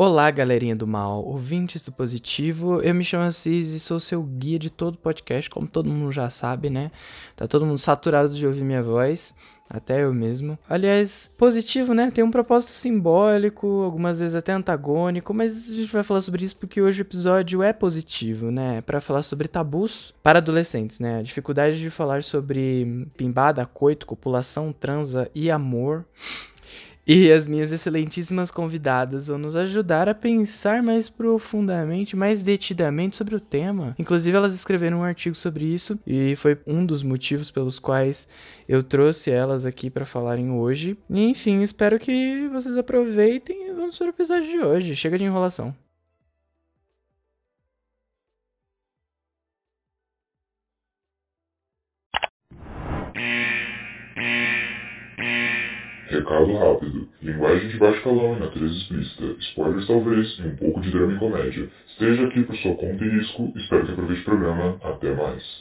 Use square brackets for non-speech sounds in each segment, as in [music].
Olá, galerinha do mal, ouvintes do positivo. Eu me chamo Assis e sou seu guia de todo podcast, como todo mundo já sabe, né? Tá todo mundo saturado de ouvir minha voz, até eu mesmo. Aliás, positivo, né? Tem um propósito simbólico, algumas vezes até antagônico, mas a gente vai falar sobre isso porque hoje o episódio é positivo, né? Para falar sobre tabus para adolescentes, né? A dificuldade de falar sobre pimbada, coito, copulação, transa e amor. E as minhas excelentíssimas convidadas vão nos ajudar a pensar mais profundamente, mais detidamente sobre o tema. Inclusive, elas escreveram um artigo sobre isso e foi um dos motivos pelos quais eu trouxe elas aqui para falarem hoje. E, enfim, espero que vocês aproveitem e vamos para o episódio de hoje. Chega de enrolação. Recado rápido. Linguagem de baixo calão e natureza explícita. Spoilers talvez e um pouco de drama e comédia. Esteja aqui por sua conta e risco. Espero que aproveite o programa. Até mais.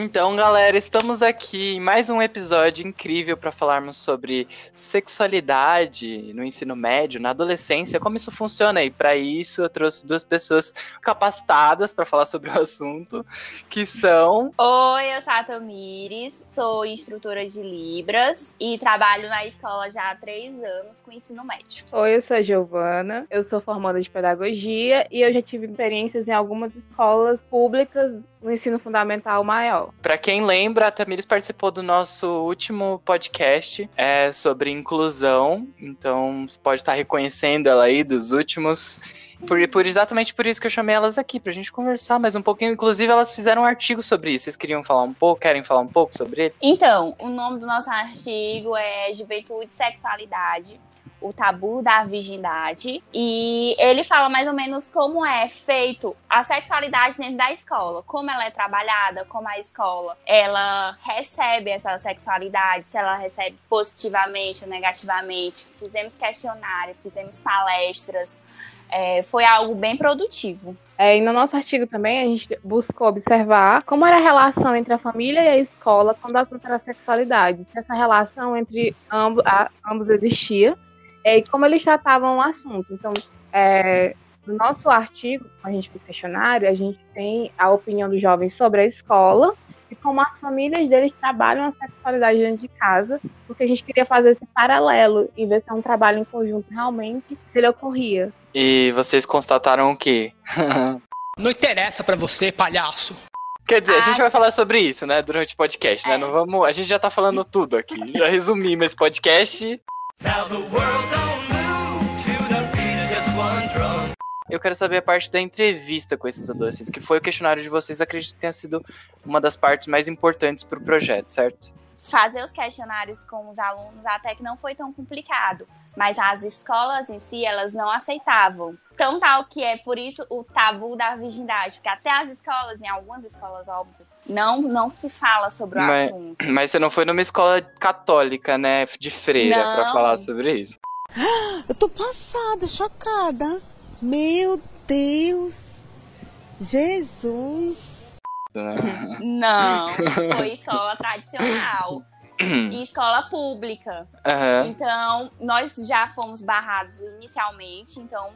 Então, galera, estamos aqui em mais um episódio incrível para falarmos sobre sexualidade no ensino médio, na adolescência, como isso funciona. E para isso eu trouxe duas pessoas capacitadas para falar sobre o assunto, que são. Oi, eu sou a Tamires, sou instrutora de Libras e trabalho na escola já há três anos com ensino médio. Oi, eu sou a Giovana, eu sou formanda de pedagogia e eu já tive experiências em algumas escolas públicas no ensino fundamental maior. Para quem lembra, a Tamires participou do nosso último podcast é, sobre inclusão, então você pode estar reconhecendo ela aí dos últimos. Por, por, exatamente por isso que eu chamei elas aqui, pra gente conversar mais um pouquinho. Inclusive, elas fizeram um artigo sobre isso. Vocês queriam falar um pouco? Querem falar um pouco sobre ele? Então, o nome do nosso artigo é Juventude e Sexualidade o tabu da virgindade e ele fala mais ou menos como é feito a sexualidade dentro da escola, como ela é trabalhada, como a escola ela recebe essa sexualidade, se ela recebe positivamente ou negativamente. Fizemos questionário, fizemos palestras, é, foi algo bem produtivo. É, e no nosso artigo também a gente buscou observar como era a relação entre a família e a escola quando assunto era sexualidade. Se essa relação entre ambos, a, ambos existia é, e como eles tratavam o assunto. Então, é, no nosso artigo, a gente fez questionário, a gente tem a opinião dos jovens sobre a escola e como as famílias deles trabalham a sexualidade dentro de casa, porque a gente queria fazer esse paralelo e ver se é um trabalho em conjunto realmente, se ele ocorria. E vocês constataram o quê? [laughs] Não interessa para você, palhaço. Quer dizer, ah, a gente vai falar sobre isso, né, durante o podcast, né? é. né? Não vamos, a gente já tá falando tudo aqui. Já resumimos esse podcast. Eu quero saber a parte da entrevista com esses adolescentes, que foi o questionário de vocês, acredito que tenha sido uma das partes mais importantes para o projeto, certo? Fazer os questionários com os alunos até que não foi tão complicado, mas as escolas em si, elas não aceitavam. Tão tal que é por isso o tabu da virgindade, porque até as escolas, em algumas escolas, óbvio, não, não se fala sobre o mas, assunto. Mas você não foi numa escola católica, né, de freira, para falar sobre isso? Eu tô passada, chocada. Meu Deus. Jesus. Não, [laughs] foi escola tradicional. e escola pública. Uhum. Então, nós já fomos barrados inicialmente, então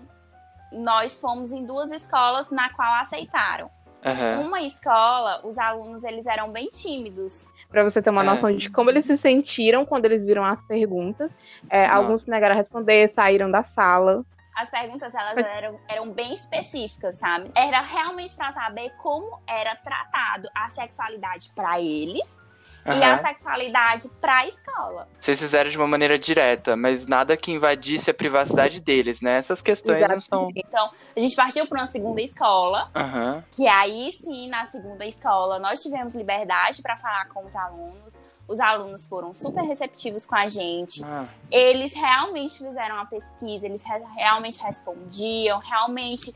nós fomos em duas escolas na qual aceitaram. Uhum. Uma escola, os alunos eles eram bem tímidos. Para você ter uma é. noção de como eles se sentiram quando eles viram as perguntas. É, alguns se negaram a responder, saíram da sala. As perguntas elas eram, eram bem específicas, sabe? Era realmente para saber como era tratado a sexualidade para eles Uhum. e a sexualidade para a escola. Vocês fizeram de uma maneira direta, mas nada que invadisse a privacidade deles, né? Essas questões Exatamente. não são. Então, a gente partiu para uma segunda escola, uhum. que aí sim, na segunda escola, nós tivemos liberdade para falar com os alunos. Os alunos foram super receptivos com a gente. Ah. Eles realmente fizeram a pesquisa, eles re realmente respondiam, realmente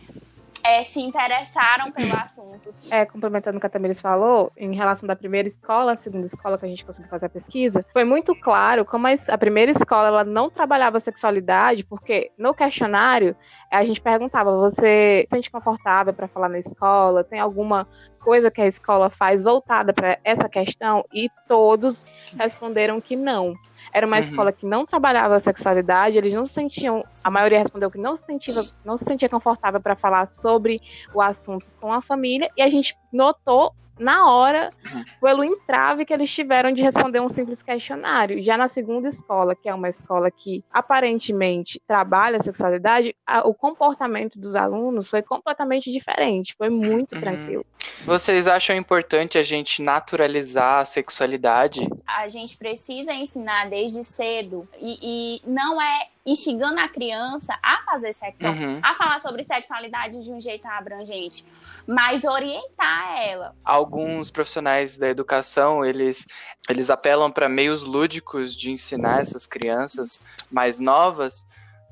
é, se interessaram pelo assunto. É, complementando o que a Tamiris falou, em relação da primeira escola, a segunda escola que a gente conseguiu fazer a pesquisa, foi muito claro como a primeira escola ela não trabalhava sexualidade, porque no questionário a gente perguntava: você se sente confortável para falar na escola? Tem alguma coisa que a escola faz voltada para essa questão? E todos responderam que não. Era uma uhum. escola que não trabalhava a sexualidade, eles não se sentiam, a maioria respondeu que não se sentia, não se sentia confortável para falar sobre o assunto com a família, e a gente notou na hora, uhum. pelo entrave que eles tiveram de responder um simples questionário. Já na segunda escola, que é uma escola que aparentemente trabalha a sexualidade, a, o comportamento dos alunos foi completamente diferente, foi muito uhum. tranquilo. Vocês acham importante a gente naturalizar a sexualidade? A gente precisa ensinar desde cedo e, e não é instigando a criança a fazer sexo, uhum. a falar sobre sexualidade de um jeito abrangente, mas orientar ela. Alguns profissionais da educação, eles, eles apelam para meios lúdicos de ensinar essas crianças mais novas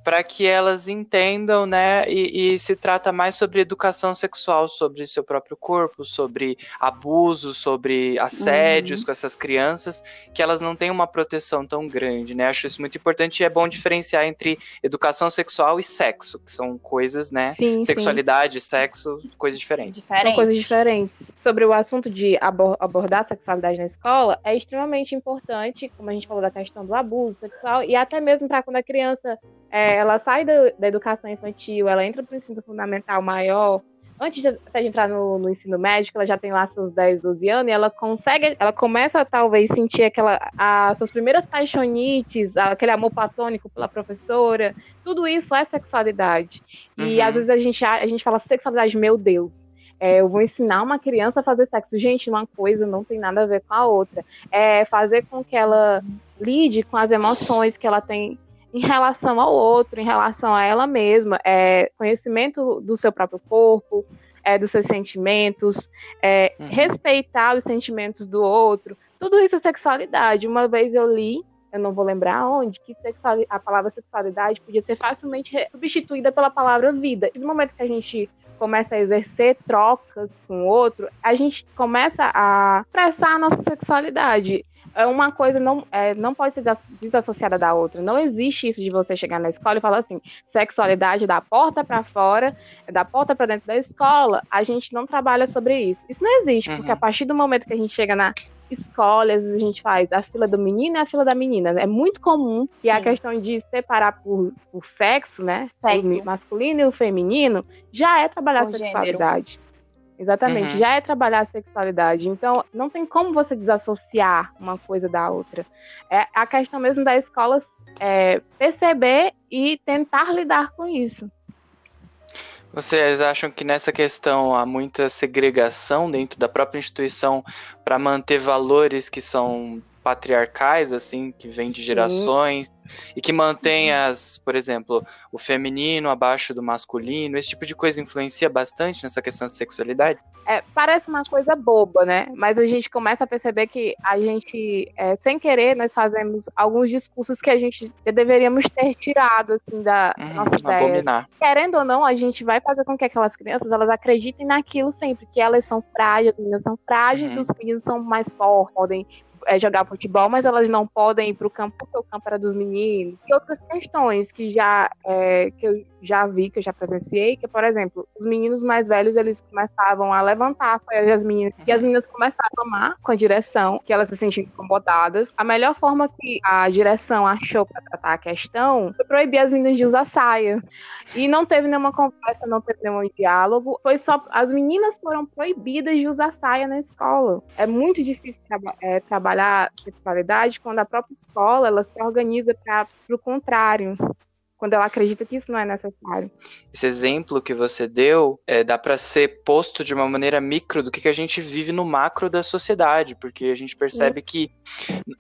para que elas entendam, né? E, e, se trata mais sobre educação sexual, sobre seu próprio corpo, sobre abuso, sobre assédios uhum. com essas crianças, que elas não têm uma proteção tão grande, né? Acho isso muito importante e é bom diferenciar entre educação sexual e sexo, que são coisas, né? Sim, Sexualidade, sim. sexo, coisas diferentes. diferentes. São coisas diferentes. Sobre o assunto de abordar a sexualidade na escola, é extremamente importante, como a gente falou da questão do abuso sexual, e até mesmo para quando a criança é, ela sai da, da, educação infantil, ela entra para o ensino fundamental maior. Antes de, até de entrar no, no, ensino médico, ela já tem lá seus 10, 12 anos, e ela consegue, ela começa a talvez sentir aquela, as suas primeiras paixonites, aquele amor platônico pela professora, tudo isso é sexualidade. E uhum. às vezes a gente, a gente fala sexualidade, meu Deus, é, eu vou ensinar uma criança a fazer sexo. Gente, uma coisa não tem nada a ver com a outra. É fazer com que ela lide com as emoções que ela tem em relação ao outro, em relação a ela mesma, é, conhecimento do seu próprio corpo, é, dos seus sentimentos, é, uhum. respeitar os sentimentos do outro, tudo isso é sexualidade. Uma vez eu li, eu não vou lembrar onde, que a palavra sexualidade podia ser facilmente substituída pela palavra vida. E no momento que a gente começa a exercer trocas com o outro, a gente começa a expressar a nossa sexualidade uma coisa não, é, não pode ser desassociada da outra. Não existe isso de você chegar na escola e falar assim, sexualidade da porta para fora, da porta para dentro da escola. A gente não trabalha sobre isso. Isso não existe, uhum. porque a partir do momento que a gente chega na escola, às vezes a gente faz a fila do menino e a fila da menina. É muito comum Sim. e a questão de separar por, por sexo, né? Sexo. O masculino e o feminino, já é trabalhar a sexualidade. Gênero. Exatamente, uhum. já é trabalhar a sexualidade. Então, não tem como você desassociar uma coisa da outra. É a questão mesmo da escola é, perceber e tentar lidar com isso. Vocês acham que nessa questão há muita segregação dentro da própria instituição para manter valores que são patriarcais, assim, que vêm de gerações, e que mantém as, por exemplo, o feminino abaixo do masculino, esse tipo de coisa influencia bastante nessa questão de sexualidade? É, parece uma coisa boba, né? Mas a gente começa a perceber que a gente, é, sem querer, nós fazemos alguns discursos que a gente deveríamos ter tirado, assim, da uhum, nossa ideia. Abominar. Querendo ou não, a gente vai fazer com que aquelas crianças, elas acreditem naquilo sempre, que elas são frágeis, as meninas são frágeis, uhum. os meninos são mais fortes, podem é, jogar futebol, mas elas não podem ir para o campo porque o campo era dos meninos. E outras questões que já é, que eu já vi, que eu já presenciei, que, por exemplo, os meninos mais velhos, eles começavam a levantar as meninas, e as meninas começaram a tomar com a direção, que elas se sentiam incomodadas. A melhor forma que a direção achou para tratar a questão foi proibir as meninas de usar saia. E não teve nenhuma conversa, não teve nenhum diálogo, foi só as meninas foram proibidas de usar saia na escola. É muito difícil traba é, trabalhar sexualidade quando a própria escola ela se organiza para o contrário quando ela acredita que isso não é necessário. Esse exemplo que você deu é, dá para ser posto de uma maneira micro do que, que a gente vive no macro da sociedade, porque a gente percebe Sim. que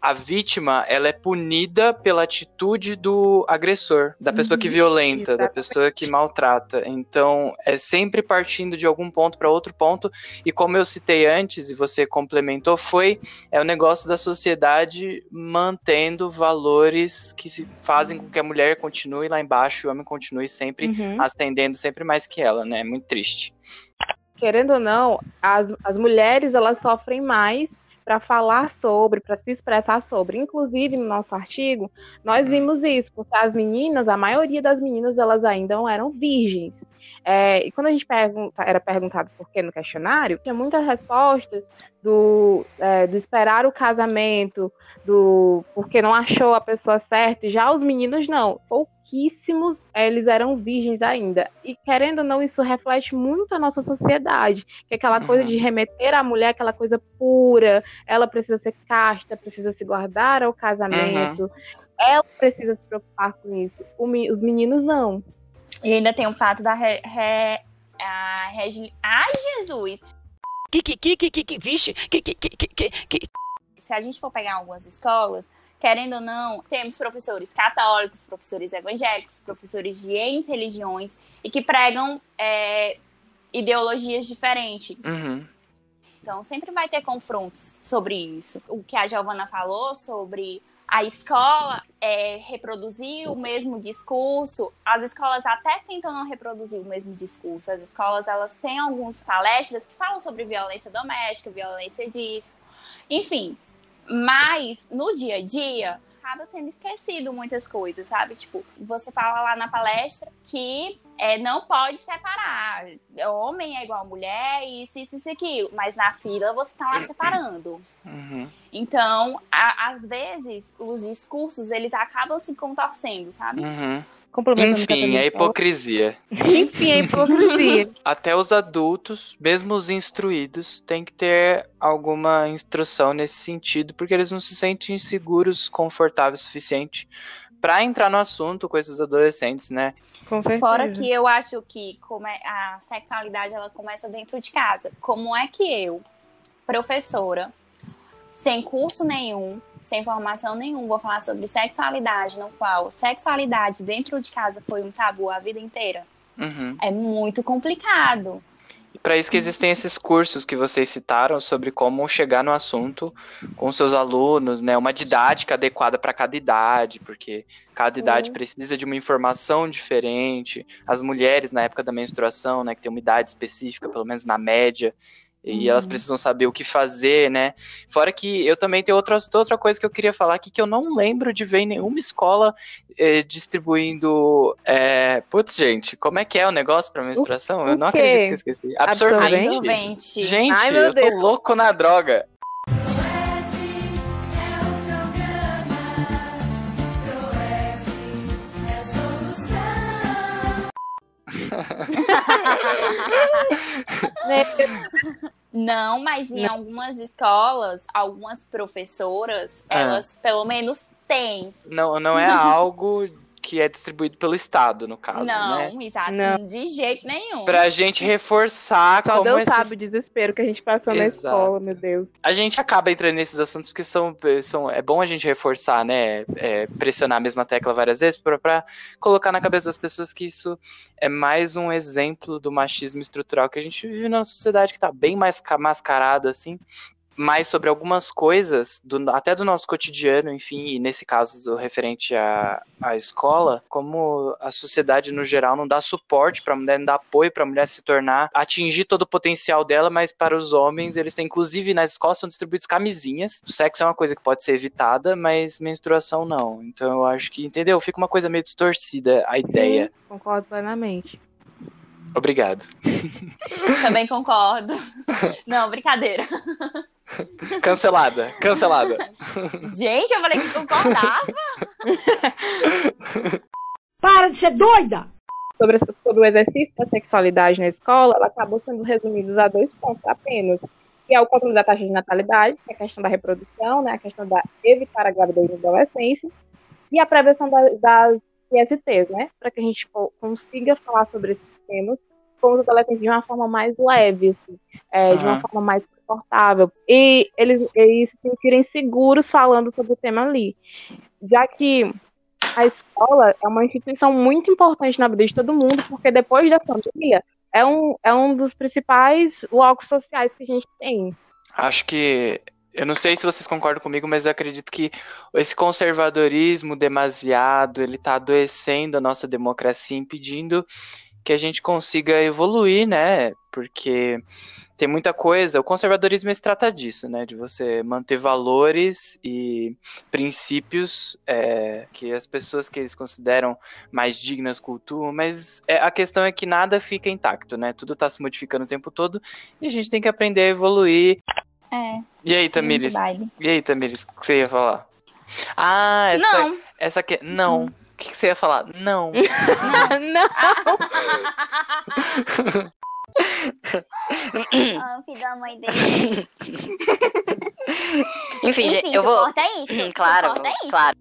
a vítima ela é punida pela atitude do agressor, da pessoa que uhum. violenta, Exatamente. da pessoa que maltrata. Então é sempre partindo de algum ponto para outro ponto. E como eu citei antes e você complementou, foi é o negócio da sociedade mantendo valores que se fazem com que a mulher continue lá embaixo o homem continue sempre uhum. ascendendo sempre mais que ela, né? É muito triste. Querendo ou não, as, as mulheres elas sofrem mais para falar sobre, para se expressar sobre. Inclusive, no nosso artigo, nós vimos isso, porque as meninas, a maioria das meninas, elas ainda não eram virgens. É, e quando a gente pergunta, era perguntado por que no questionário, tinha muitas respostas do, é, do esperar o casamento, do porque não achou a pessoa certa. E já os meninos não. Pouquíssimos é, eles eram virgens ainda. E querendo ou não, isso reflete muito a nossa sociedade. Que é aquela coisa Uhum. de remeter à mulher, aquela coisa pura, ela precisa ser casta, precisa se guardar ao casamento. Ela precisa se preocupar com isso. Os meninos não. E ainda tem o fato da re, re- a regi... Ai, Jesus! Que, que, que, que, que, que, vixe, que, que, que, que, que, que. Se a gente for pegar algumas escolas, querendo ou não, temos professores católicos, professores evangélicos, professores de N religiões e que pregam é, ideologias diferentes. Uhum. Então, sempre vai ter confrontos sobre isso. O que a Giovana falou sobre a escola é, reproduzir o mesmo discurso, as escolas até tentam não reproduzir o mesmo discurso. As escolas, elas têm algumas palestras que falam sobre violência doméstica, violência disso, enfim. Mas, no dia a dia, acaba sendo esquecido muitas coisas, sabe? Tipo, você fala lá na palestra que é, não pode separar. Homem é igual a mulher e isso, isso, isso, aquilo. Mas na fila você tá lá separando. Uhum. Então, a- às vezes, os discursos, eles acabam se contorcendo, sabe? Uhum. A Enfim, Thaís é hipocrisia. [laughs] Enfim, é hipocrisia. [laughs] Até os adultos, mesmo os instruídos, têm que ter alguma instrução nesse sentido, porque eles não se sentem seguros, confortáveis o suficiente pra entrar no assunto com esses adolescentes, né? Com certeza. Fora que eu acho que como é- a sexualidade ela começa dentro de casa. Como é que eu, professora, sem curso nenhum, sem formação nenhum, vou falar sobre sexualidade, no qual sexualidade dentro de casa foi um tabu a vida inteira? Uhum. É muito complicado. Para isso que existem esses cursos que vocês citaram sobre como chegar no assunto com seus alunos, né? Uma didática adequada para cada idade, porque cada idade precisa de uma informação diferente. As mulheres na época da menstruação, né, que tem uma idade específica, pelo menos na média, e elas precisam saber o que fazer, né? Fora que eu também tenho outra, outra coisa que eu queria falar aqui que eu não lembro de ver em nenhuma escola eh, distribuindo. eh, Putz, gente, como é que é o negócio para menstruação? eu o não quê? acredito que eu esqueci. Absorvente. Absorvente. Gente, Ai, eu tô Deus. louco na droga. [laughs] [laughs] Não, mas em algumas escolas, algumas professoras, Ah. elas pelo menos têm. Não, não é algo que é distribuído pelo Estado, no caso, não, né? exato. Não. De jeito nenhum. Pra gente reforçar Só como Deus esses... sabe o desespero que a gente passou na Exato. escola, meu Deus. A gente acaba entrando nesses assuntos porque são, são é bom a gente reforçar, né? é, pressionar a mesma tecla várias vezes pra- pra colocar na cabeça das pessoas que isso é mais um exemplo do machismo estrutural que a gente vive numa sociedade que tá bem mais ca- mascarada, assim. Mais sobre algumas coisas, do- até do nosso cotidiano, enfim, e nesse caso referente à, à escola, como a sociedade no geral não dá suporte para a mulher, não dá apoio para a mulher se tornar, atingir todo o potencial dela, mas para os homens, eles têm, inclusive nas escolas, são distribuídos camisinhas. O sexo é uma coisa que pode ser evitada, mas menstruação não. Então eu acho que, entendeu? Fica uma coisa meio distorcida a ideia. Concordo plenamente. Obrigado. [laughs] Também concordo. Não, brincadeira. Cancelada, cancelada. Gente, eu falei que concordava. [laughs] Para de ser doida! Sobre, sobre o exercício da sexualidade na escola, ela acabou sendo resumida a dois pontos apenas. Que é o controle da taxa de natalidade, que é a questão da reprodução, né, a questão da evitar a gravidez na adolescência, e a prevenção da- das ISTs, né, para que a gente co- consiga falar sobre esses temas com os adolescentes de uma forma mais leve, assim, é, de uma forma mais confortável, e eles, eles se sentirem seguros falando sobre o tema ali. Já que a escola é uma instituição muito importante na vida de todo mundo, porque depois da família, é um, é um dos principais locos sociais que a gente tem. Acho que. Eu não sei se vocês concordam comigo, mas eu acredito que esse conservadorismo demasiado, ele tá adoecendo a nossa democracia, impedindo que a gente consiga evoluir, né? Porque tem muita coisa. O conservadorismo se trata disso, né? De você manter valores e princípios é, que as pessoas que eles consideram mais dignas cultuam, mas é, a questão é que nada fica intacto, né? Tudo tá se modificando o tempo todo e a gente tem que aprender a evoluir. É. E aí, Tamires? E aí, Tamires, o que você ia falar? Ah, essa, Não. essa aqui. Não. O que, que você ia falar? Não. [laughs] não. O filho da mãe dele. [laughs] Enfim, gente, eu vou. corta isso. tu Claro, corta isso. claro.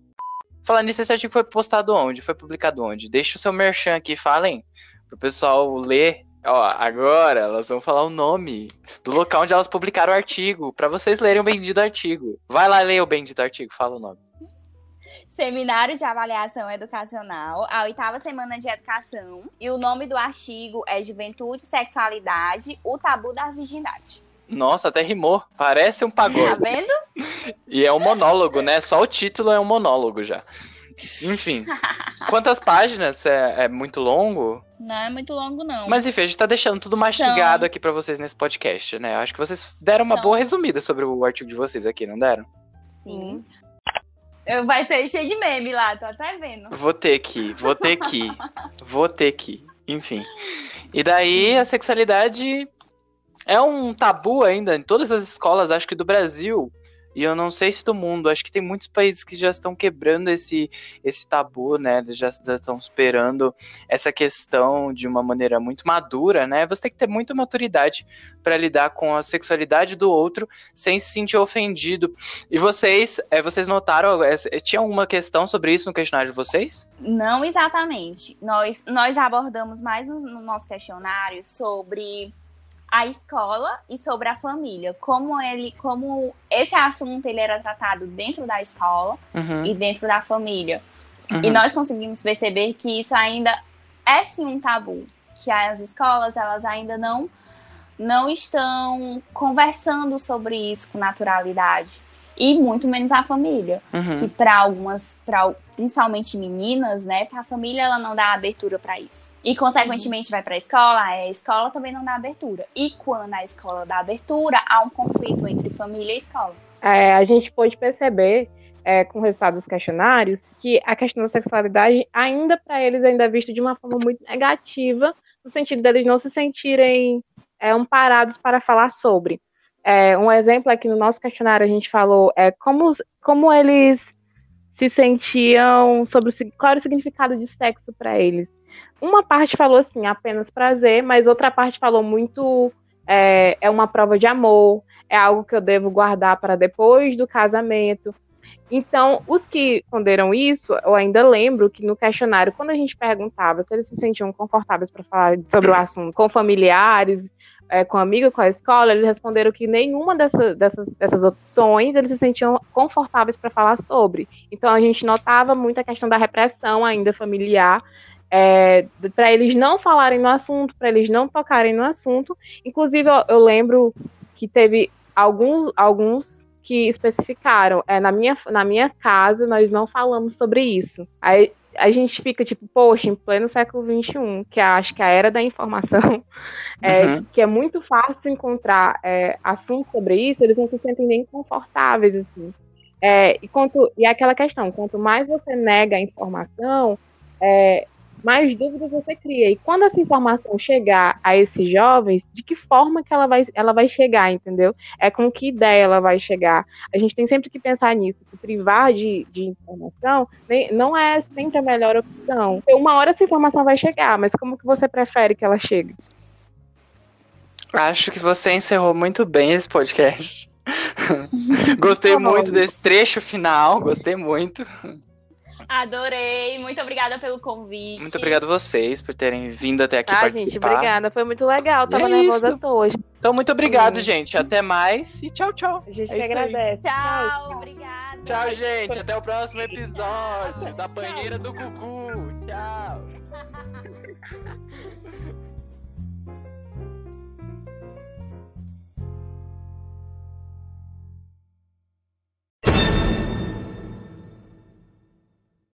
Falar nisso, esse artigo foi postado onde? Foi publicado onde? Deixa o seu merchan aqui, falem, pro pessoal ler. Ó, agora elas vão falar o nome do local onde elas publicaram o artigo, pra vocês lerem o bendito artigo. Vai lá ler o bendito artigo, fala o nome. Seminário de Avaliação Educacional, a oitava semana de educação. E o nome do artigo é Juventude, Sexualidade, o tabu da virgindade. Nossa, até rimou. Parece um Tá pagode. vendo? E é um monólogo, né? Só o título é um monólogo já. Enfim. [laughs] Quantas páginas? É, é muito longo? Não é muito longo, não. Mas enfim, a gente tá deixando tudo mastigado aqui pra vocês nesse podcast, né? Eu acho que vocês deram uma Não. boa resumida sobre o artigo de vocês aqui, não deram? Sim. Vai ter cheio de meme lá, tô até vendo. Vou ter que, vou ter que, vou ter que. Enfim. E daí a sexualidade é um tabu ainda em todas as escolas, acho que do Brasil. E eu não sei se do mundo, acho que tem muitos países que já estão quebrando esse, esse tabu, né? Eles já, já estão superando essa questão de uma maneira muito madura, né? Você tem que ter muita maturidade para lidar com a sexualidade do outro sem se sentir ofendido. E vocês, é, vocês notaram, é, tinha alguma questão sobre isso no questionário de vocês? Não exatamente. Nós, nós abordamos mais no, no nosso questionário sobre a escola e sobre a família. Como ele, como esse assunto ele era tratado dentro da escola Uhum, e dentro da família. uhum. E nós conseguimos perceber que isso ainda é sim um tabu, que as escolas elas ainda não não estão conversando sobre isso com naturalidade e muito menos a família, Uhum. que para algumas, para principalmente meninas, né, a família ela não dá abertura para isso. E consequentemente vai para a escola, a escola também não dá abertura. E quando a escola dá abertura, há um conflito entre família e escola. É, a gente pôde perceber é, com o resultado dos questionários que a questão da sexualidade ainda para eles ainda é vista de uma forma muito negativa no sentido deles não se sentirem é, amparados para falar sobre. É, um exemplo aqui no nosso questionário a gente falou é como, como eles se sentiam sobre o, qual era o significado de sexo para eles. Uma parte falou assim, apenas prazer, mas outra parte falou muito é, é uma prova de amor, é algo que eu devo guardar para depois do casamento. Então, os que responderam isso, eu ainda lembro que no questionário, quando a gente perguntava se eles se sentiam confortáveis para falar sobre o assunto com familiares, é, com amigo, com a escola, eles responderam que nenhuma dessa, dessas, dessas opções eles se sentiam confortáveis para falar sobre. Então, a gente notava muito a questão da repressão ainda familiar, é, para eles não falarem no assunto, para eles não tocarem no assunto. Inclusive, eu, eu lembro que teve alguns, alguns que especificaram, é, na, minha, na minha casa nós não falamos sobre isso. Aí a gente fica tipo, poxa, em pleno século XXI, que acho que a era da informação, [laughs] é, Uhum. que é muito fácil encontrar é, assuntos sobre isso, eles não se sentem nem confortáveis, assim. É, e, quanto, e é aquela questão, quanto mais você nega a informação, é, mais dúvidas você cria. E quando essa informação chegar a esses jovens, de que forma que ela vai, ela vai chegar, entendeu? É com que ideia ela vai chegar. A gente tem sempre que pensar nisso, que privar de, de informação nem- não é sempre a melhor opção. Uma hora essa informação vai chegar, mas como que você prefere que ela chegue? Acho que você encerrou muito bem esse podcast. [laughs] gostei Tá muito desse trecho final, gostei muito. Adorei, muito obrigada pelo convite. Muito obrigado a vocês por terem vindo até aqui Ah, gente, participar. obrigada. Foi muito legal. Tava é nervosa isso. toa. Então, muito obrigado, Sim. gente. Até mais e tchau, tchau. A gente É que agradece. Tchau, obrigada. Tchau, gente. Até o próximo episódio da banheira do Cucu. Tchau. [laughs]